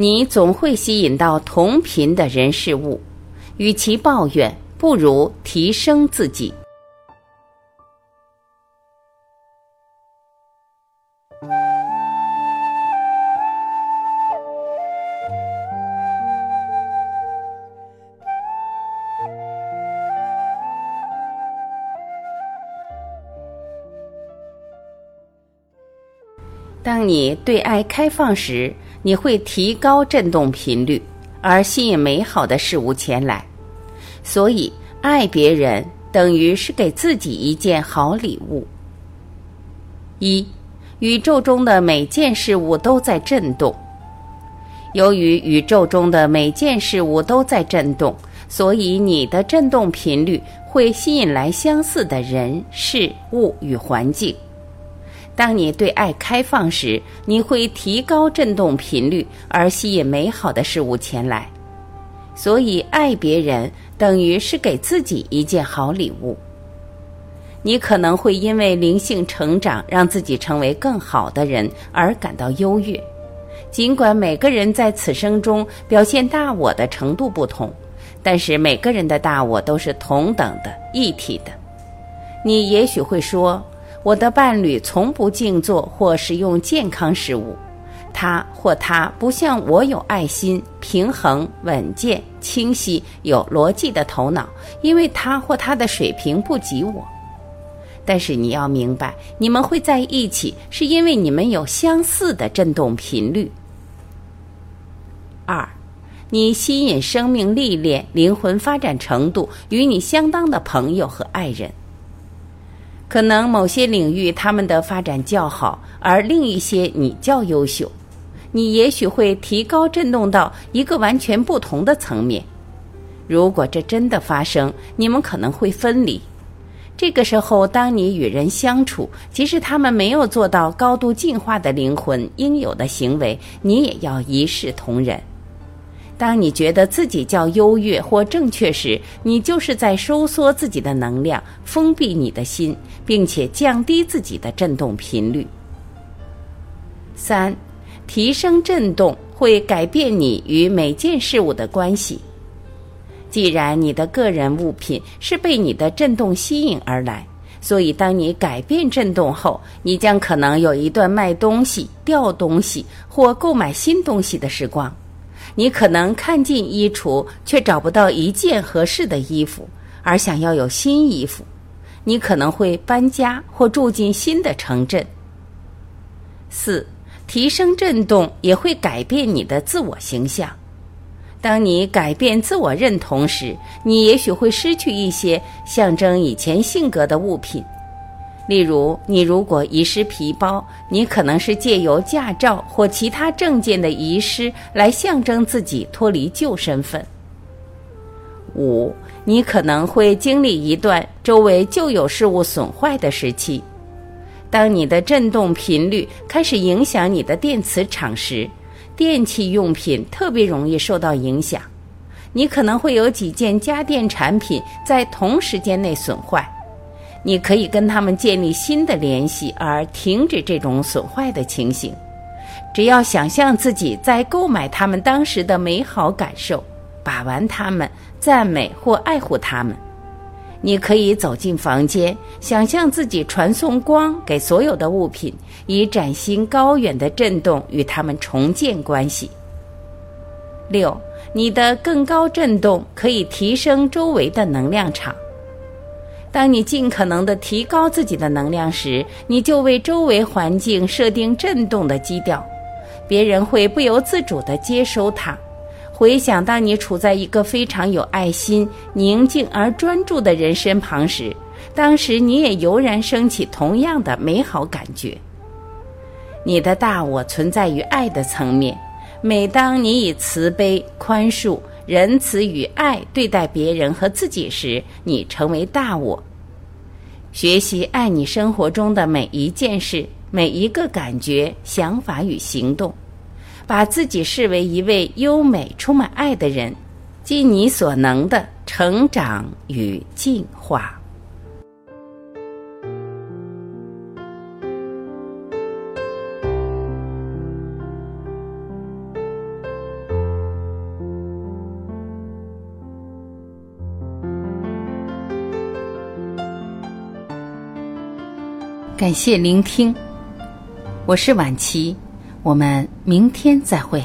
你总会吸引到同频的人事物。与其抱怨，不如提升自己。当你对爱开放时，你会提高振动频率，而吸引美好的事物前来。所以，爱别人等于是给自己一件好礼物。一，宇宙中的每件事物都在震动。由于宇宙中的每件事物都在震动，所以你的振动频率会吸引来相似的人、事物与环境。当你对爱开放时，你会提高振动频率，而吸引美好的事物前来。所以，爱别人等于是给自己一件好礼物。你可能会因为灵性成长，让自己成为更好的人而感到优越。尽管每个人在此生中表现大我的程度不同，但是每个人的大我都是同等的、一体的。你也许会说。我的伴侣从不静坐或食用健康食物，他或她不像我有爱心、平衡、稳健、清晰、有逻辑的头脑，因为他或他的水平不及我。但是你要明白，你们会在一起，是因为你们有相似的振动频率。二，你吸引生命历练、灵魂发展程度与你相当的朋友和爱人。可能某些领域他们的发展较好，而另一些你较优秀，你也许会提高振动到一个完全不同的层面。如果这真的发生，你们可能会分离。这个时候，当你与人相处，即使他们没有做到高度进化的灵魂应有的行为，你也要一视同仁。当你觉得自己较优越或正确时，你就是在收缩自己的能量，封闭你的心，并且降低自己的振动频率。三，提升振动会改变你与每件事物的关系。既然你的个人物品是被你的振动吸引而来，所以当你改变振动后，你将可能有一段卖东西、掉东西或购买新东西的时光。你可能看尽衣橱，却找不到一件合适的衣服，而想要有新衣服。你可能会搬家或住进新的城镇。四，提升振动也会改变你的自我形象。当你改变自我认同时，你也许会失去一些象征以前性格的物品。例如，你如果遗失皮包，你可能是借由驾照或其他证件的遗失来象征自己脱离旧身份。五，你可能会经历一段周围旧有事物损坏的时期。当你的振动频率开始影响你的电磁场时，电器用品特别容易受到影响。你可能会有几件家电产品在同时间内损坏。你可以跟他们建立新的联系，而停止这种损坏的情形。只要想象自己在购买他们当时的美好感受，把玩他们，赞美或爱护他们。你可以走进房间，想象自己传送光给所有的物品，以崭新高远的震动与他们重建关系。六，你的更高震动可以提升周围的能量场。当你尽可能的提高自己的能量时，你就为周围环境设定振动的基调，别人会不由自主地接收它。回想当你处在一个非常有爱心、宁静而专注的人身旁时，当时你也油然升起同样的美好感觉。你的大我存在于爱的层面，每当你以慈悲、宽恕。仁慈与爱对待别人和自己时，你成为大我。学习爱你生活中的每一件事、每一个感觉、想法与行动，把自己视为一位优美、充满爱的人，尽你所能的成长与进化。感谢聆听，我是晚琪，我们明天再会。